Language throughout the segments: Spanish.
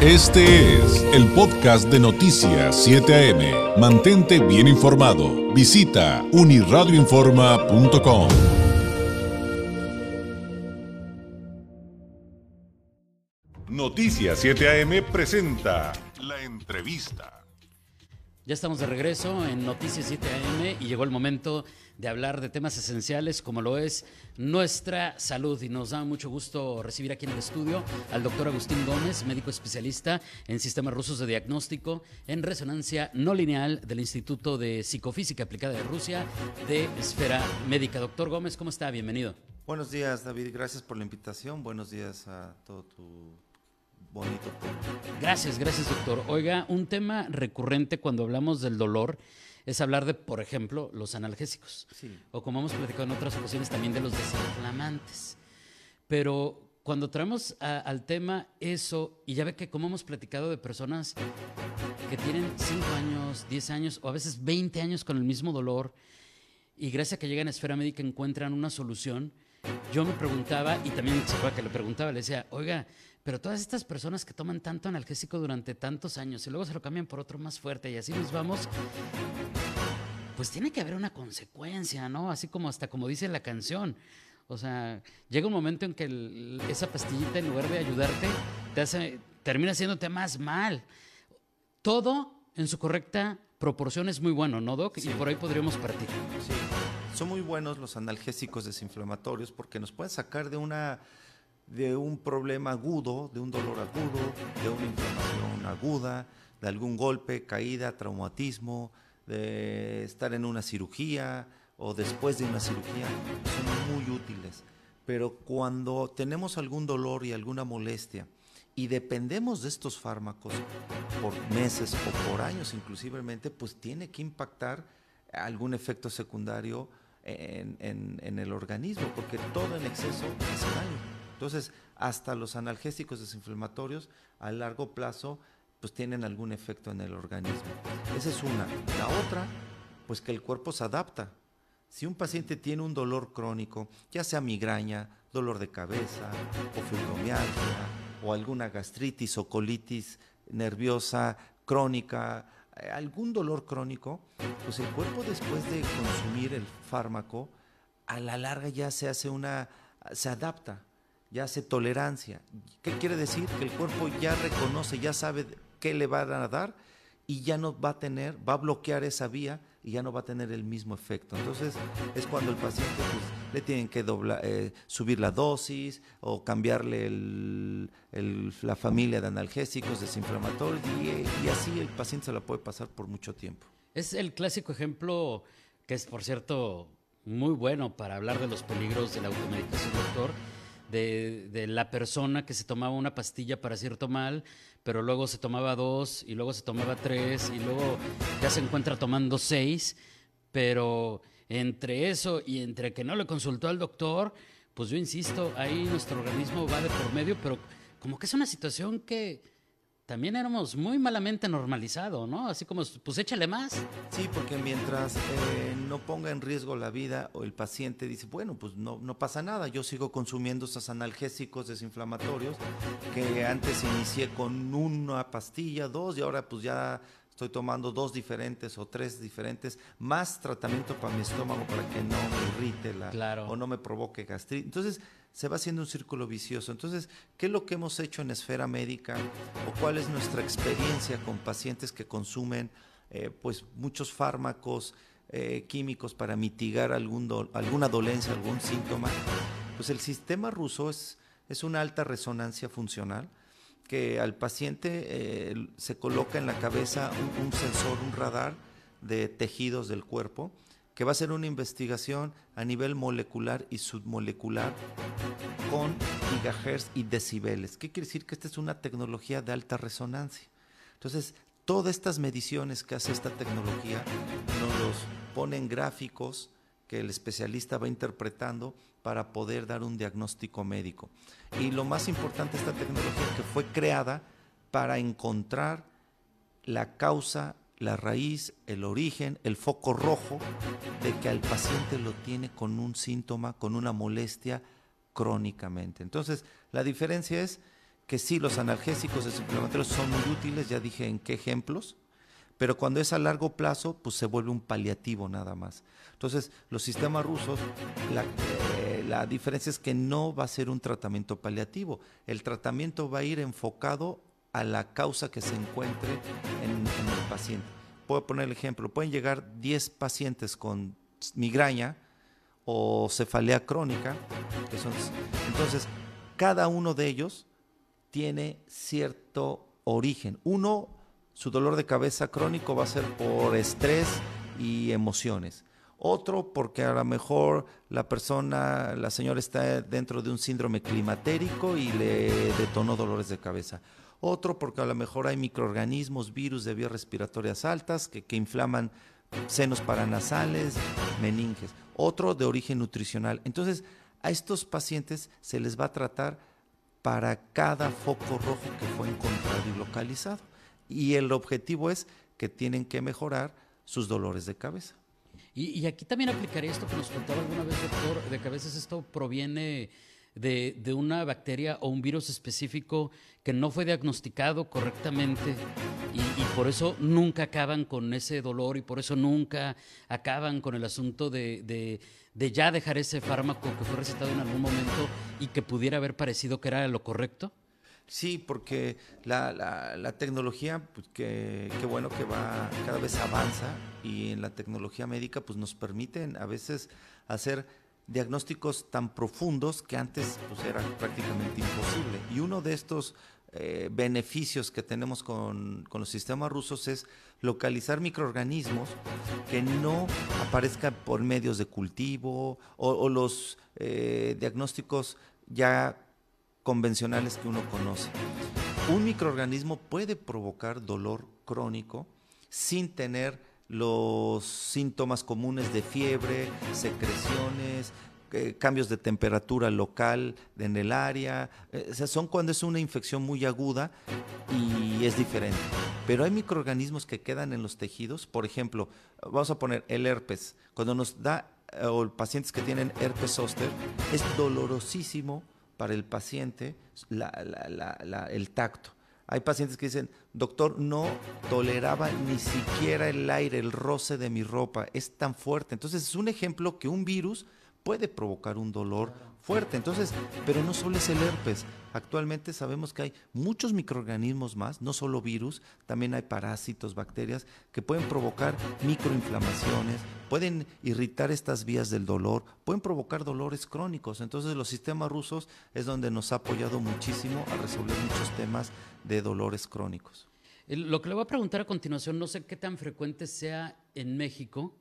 Este es el podcast de Noticias 7 AM. Mantente bien informado. Visita uniradioinforma.com. Noticias 7 AM presenta la entrevista. Ya estamos de regreso en Noticias 7 AM y llegó el momento de hablar de temas esenciales como lo es nuestra salud. Y nos da mucho gusto recibir aquí en el estudio al doctor Agustín Gómez, médico especialista en sistemas rusos de diagnóstico en resonancia no lineal del Instituto de Psicofísica Aplicada de Rusia de Esfera Médica. Doctor Gómez, ¿cómo está? Bienvenido. Buenos días, David. Gracias por la invitación. Buenos días a todo tu bonito Gracias, gracias, doctor. Oiga, un tema recurrente cuando hablamos del dolor es hablar de, por ejemplo, los analgésicos. O como hemos platicado en otras ocasiones, también de los desinflamantes. Pero cuando traemos al tema eso, y ya ve que como hemos platicado de personas que tienen 5 años, 10 años o a veces 20 años con el mismo dolor, y gracias a que llegan a esfera médica encuentran una solución, yo me preguntaba, y también se que le preguntaba, le decía, oiga, pero todas estas personas que toman tanto analgésico durante tantos años y luego se lo cambian por otro más fuerte y así nos vamos, pues tiene que haber una consecuencia, ¿no? Así como hasta como dice la canción. O sea, llega un momento en que esa pastillita en lugar de ayudarte, te hace, termina haciéndote más mal. Todo en su correcta proporción es muy bueno, ¿no, Doc? Y por ahí podríamos partir. Sí, son muy buenos los analgésicos desinflamatorios porque nos pueden sacar de una de un problema agudo, de un dolor agudo, de una inflamación aguda, de algún golpe, caída, traumatismo, de estar en una cirugía o después de una cirugía, son muy útiles. Pero cuando tenemos algún dolor y alguna molestia y dependemos de estos fármacos por meses o por años inclusivamente, pues tiene que impactar algún efecto secundario en, el organismo, porque todo en exceso hace daño. Entonces, hasta los analgésicos desinflamatorios a largo plazo pues tienen algún efecto en el organismo. Esa es una. La otra, pues que el cuerpo se adapta. Si un paciente tiene un dolor crónico, ya sea migraña, dolor de cabeza, o fibromialgia, o alguna gastritis o colitis nerviosa crónica, eh, algún dolor crónico, pues el cuerpo después de consumir el fármaco, a la larga ya se hace una, se adapta ya hace tolerancia. ¿Qué quiere decir? Que el cuerpo ya reconoce, ya sabe qué le van a dar y ya no va a tener, va a bloquear esa vía y ya no va a tener el mismo efecto. Entonces es cuando el paciente pues, le tienen que eh, subir la dosis o cambiarle la familia de analgésicos, desinflamatorios y, y así el paciente se la puede pasar por mucho tiempo. Es el clásico ejemplo que es, por cierto, muy bueno para hablar de los peligros de la automedicación, doctor de, la persona que se tomaba una pastilla para cierto mal, pero luego se tomaba dos y luego se tomaba tres y luego ya se encuentra tomando seis, pero entre eso y entre que no le consultó al doctor, pues yo insisto, ahí nuestro organismo va de por medio, pero como que es una situación que también éramos muy malamente normalizado, ¿no? Así como, pues échale más. Sí, porque mientras eh, no ponga en riesgo la vida o el paciente dice, bueno, pues no, no pasa nada, yo sigo consumiendo esos analgésicos desinflamatorios que antes inicié con una pastilla, dos, y ahora pues ya estoy tomando dos diferentes o tres diferentes, más tratamiento para mi estómago para que no me irrite la, o no me provoque gastritis. Entonces, se va haciendo un círculo vicioso. Entonces, ¿qué es lo que hemos hecho en esfera médica o cuál es nuestra experiencia con pacientes que consumen eh, pues muchos fármacos eh, químicos para mitigar algún alguna dolencia, algún síntoma? Pues el sistema ruso es, es una alta resonancia funcional que al paciente eh, se coloca en la cabeza un sensor, un radar de tejidos del cuerpo que va a ser una investigación a nivel molecular y submolecular con gigahertz y decibeles. ¿Qué quiere decir? Que esta es una tecnología de alta resonancia. Entonces, todas estas mediciones que hace esta tecnología nos los pone en gráficos que el especialista va interpretando para poder dar un diagnóstico médico. Y lo más importante, esta tecnología que fue creada para encontrar la causa la raíz, el origen, el foco rojo de que al paciente lo tiene con un síntoma, con una molestia crónicamente. Entonces, la diferencia es que sí, los analgésicos desinflamatorios son muy útiles, ya dije en qué ejemplos, pero cuando es a largo plazo, pues se vuelve un paliativo nada más. Entonces, los sistemas rusos, la, eh, la, diferencia es que no va a ser un tratamiento paliativo, el tratamiento va a ir enfocado a la causa que se encuentre en, el paciente. Puedo poner el ejemplo, pueden llegar 10 pacientes con migraña o cefalea crónica, entonces cada uno de ellos tiene cierto origen. Uno su dolor de cabeza crónico va a ser por estrés y emociones. Otro porque a lo mejor la persona, la señora está dentro de un síndrome climatérico y le detonó dolores de cabeza. Otro porque a lo mejor hay microorganismos, virus de vías respiratorias altas que, que inflaman senos paranasales, meninges. Otro de origen nutricional. Entonces, a estos pacientes se les va a tratar para cada foco rojo que fue encontrado y localizado y el objetivo es que tienen que mejorar sus dolores de cabeza. Y, aquí también aplicaría esto que nos contaba alguna vez, doctor, de que a veces esto proviene de, una bacteria o un virus específico que no fue diagnosticado correctamente y, por eso nunca acaban con ese dolor y por eso nunca acaban con el asunto de, de ya dejar ese fármaco que fue recetado en algún momento y que pudiera haber parecido que era lo correcto. Sí, porque la, la, tecnología, pues que, bueno que va, cada vez avanza y en la tecnología médica pues nos permiten a veces hacer diagnósticos tan profundos que antes pues era prácticamente imposible. Y uno de estos eh, beneficios que tenemos con, los sistemas rusos es localizar microorganismos que no aparezcan por medios de cultivo o, los eh, diagnósticos ya convencionales que uno conoce. Un microorganismo puede provocar dolor crónico sin tener los síntomas comunes de fiebre, secreciones, eh, cambios de temperatura local en el área. Eh, son cuando es una infección muy aguda y es diferente. Pero hay microorganismos que quedan en los tejidos. Por ejemplo, vamos a poner el herpes. Cuando nos da, eh, o pacientes que tienen herpes zóster, es dolorosísimo para el paciente el tacto. Hay pacientes que dicen, doctor, no toleraba ni siquiera el aire, el roce de mi ropa, es tan fuerte. Entonces es un ejemplo que un virus puede provocar un dolor fuerte. Entonces, pero no solo es el herpes. Actualmente sabemos que hay muchos microorganismos más, no solo virus, también hay parásitos, bacterias que pueden provocar microinflamaciones, pueden irritar estas vías del dolor, pueden provocar dolores crónicos. Entonces, los sistemas rusos es donde nos ha apoyado muchísimo a resolver muchos temas de dolores crónicos. Lo que le voy a preguntar a continuación, no sé qué tan frecuente sea en México,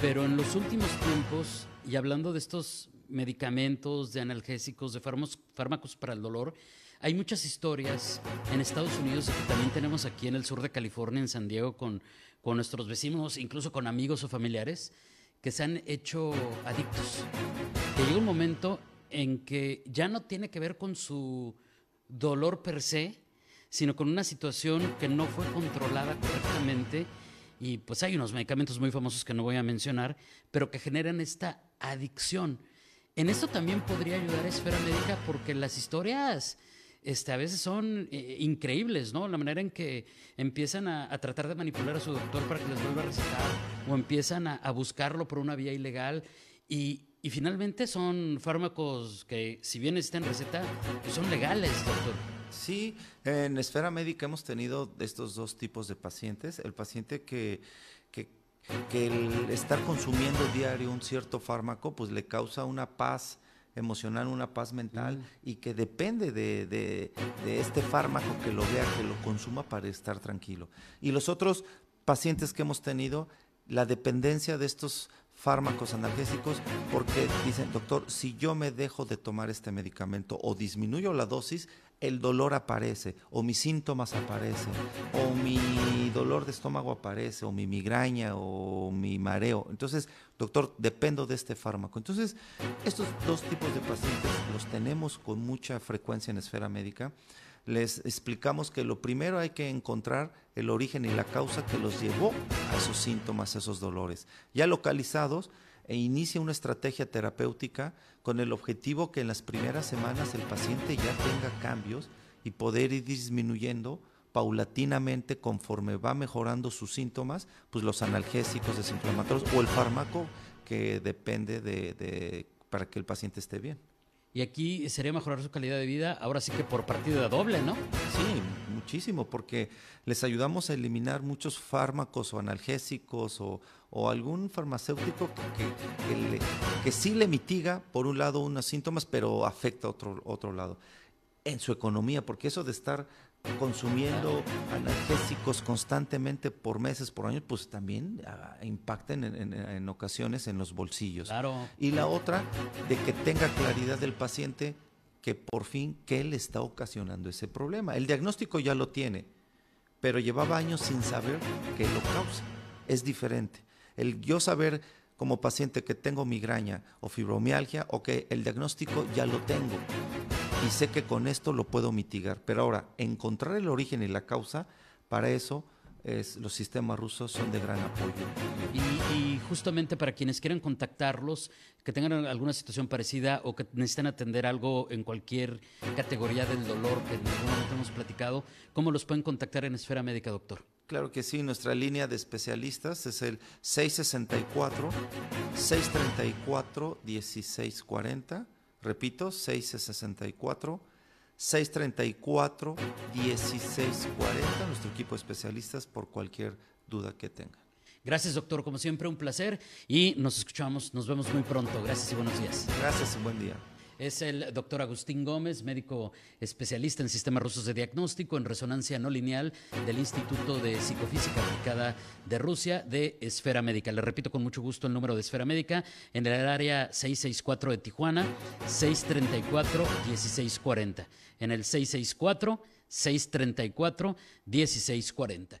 pero en los últimos tiempos, y hablando de estos medicamentos, de analgésicos, de fármacos, para el dolor, hay muchas historias en Estados Unidos que también tenemos aquí en el sur de California, en San Diego, con, con nuestros vecinos, incluso con amigos o familiares, que se han hecho adictos. Que llega un momento en que ya no tiene que ver con su dolor per se, sino con una situación que no fue controlada correctamente y pues hay unos medicamentos muy famosos que no voy a mencionar, pero que generan esta adicción. En esto también podría ayudar a Esfera Médica porque las historias este, a veces son eh, increíbles, ¿no? La manera en que empiezan a, tratar de manipular a su doctor para que les vuelva a recetar o empiezan a, buscarlo por una vía ilegal y, y, finalmente son fármacos que si bien están en receta, pues son legales, doctor. Sí, en esfera médica hemos tenido estos dos tipos de pacientes. El paciente que, que, el estar consumiendo diario un cierto fármaco, pues le causa una paz emocional, una paz mental mm. y que depende de, de, este fármaco que lo vea, que lo consuma para estar tranquilo. Y los otros pacientes que hemos tenido, la dependencia de estos fármacos analgésicos porque dicen, doctor, si yo me dejo de tomar este medicamento o disminuyo la dosis, el dolor aparece, o mis síntomas aparecen, o mi dolor de estómago aparece, o mi migraña, o mi mareo. Entonces, doctor, dependo de este fármaco. Entonces, estos dos tipos de pacientes los tenemos con mucha frecuencia en esfera médica. Les explicamos que lo primero hay que encontrar el origen y la causa que los llevó a esos síntomas, a esos dolores. Ya localizados, e inicia una estrategia terapéutica con el objetivo que en las primeras semanas el paciente ya tenga cambios y poder ir disminuyendo paulatinamente conforme va mejorando sus síntomas, pues los analgésicos desinflamatorios o el fármaco que depende de, para que el paciente esté bien. Y aquí sería mejorar su calidad de vida, ahora sí que por partida doble, ¿no? Sí, muchísimo, porque les ayudamos a eliminar muchos fármacos o analgésicos o, algún farmacéutico que, que, sí le mitiga, por un lado, unos síntomas, pero afecta a otro, otro lado. En su economía, porque eso de estar consumiendo analgésicos constantemente por meses, por años, pues también ah, impactan en, ocasiones en los bolsillos. Claro. Y la otra, de que tenga claridad del paciente que por fin, ¿qué le está ocasionando ese problema? El diagnóstico ya lo tiene, pero llevaba años sin saber qué lo causa. Es diferente. El yo saber como paciente que tengo migraña o fibromialgia, ok, el diagnóstico ya lo tengo y sé que con esto lo puedo mitigar. Pero ahora, encontrar el origen y la causa, para eso es, los sistemas rusos son de gran apoyo. Y, justamente para quienes quieran contactarlos, que tengan alguna situación parecida o que necesiten atender algo en cualquier categoría del dolor que en algún momento hemos platicado, ¿cómo los pueden contactar en Esfera Médica, doctor? Claro que sí, nuestra línea de especialistas es el 664 634 1640 Repito, 664 634 1640, nuestro equipo de especialistas por cualquier duda que tengan. Gracias, doctor. Como siempre, un placer y nos escuchamos, nos vemos muy pronto. Gracias y buenos días. Gracias y buen día es el doctor Agustín Gómez, médico especialista en sistemas rusos de diagnóstico en resonancia no lineal del Instituto de Psicofísica Aplicada de Rusia de Esfera Médica. Le repito con mucho gusto el número de Esfera Médica en el área 664 de Tijuana, 634-1640. En el 664-634-1640.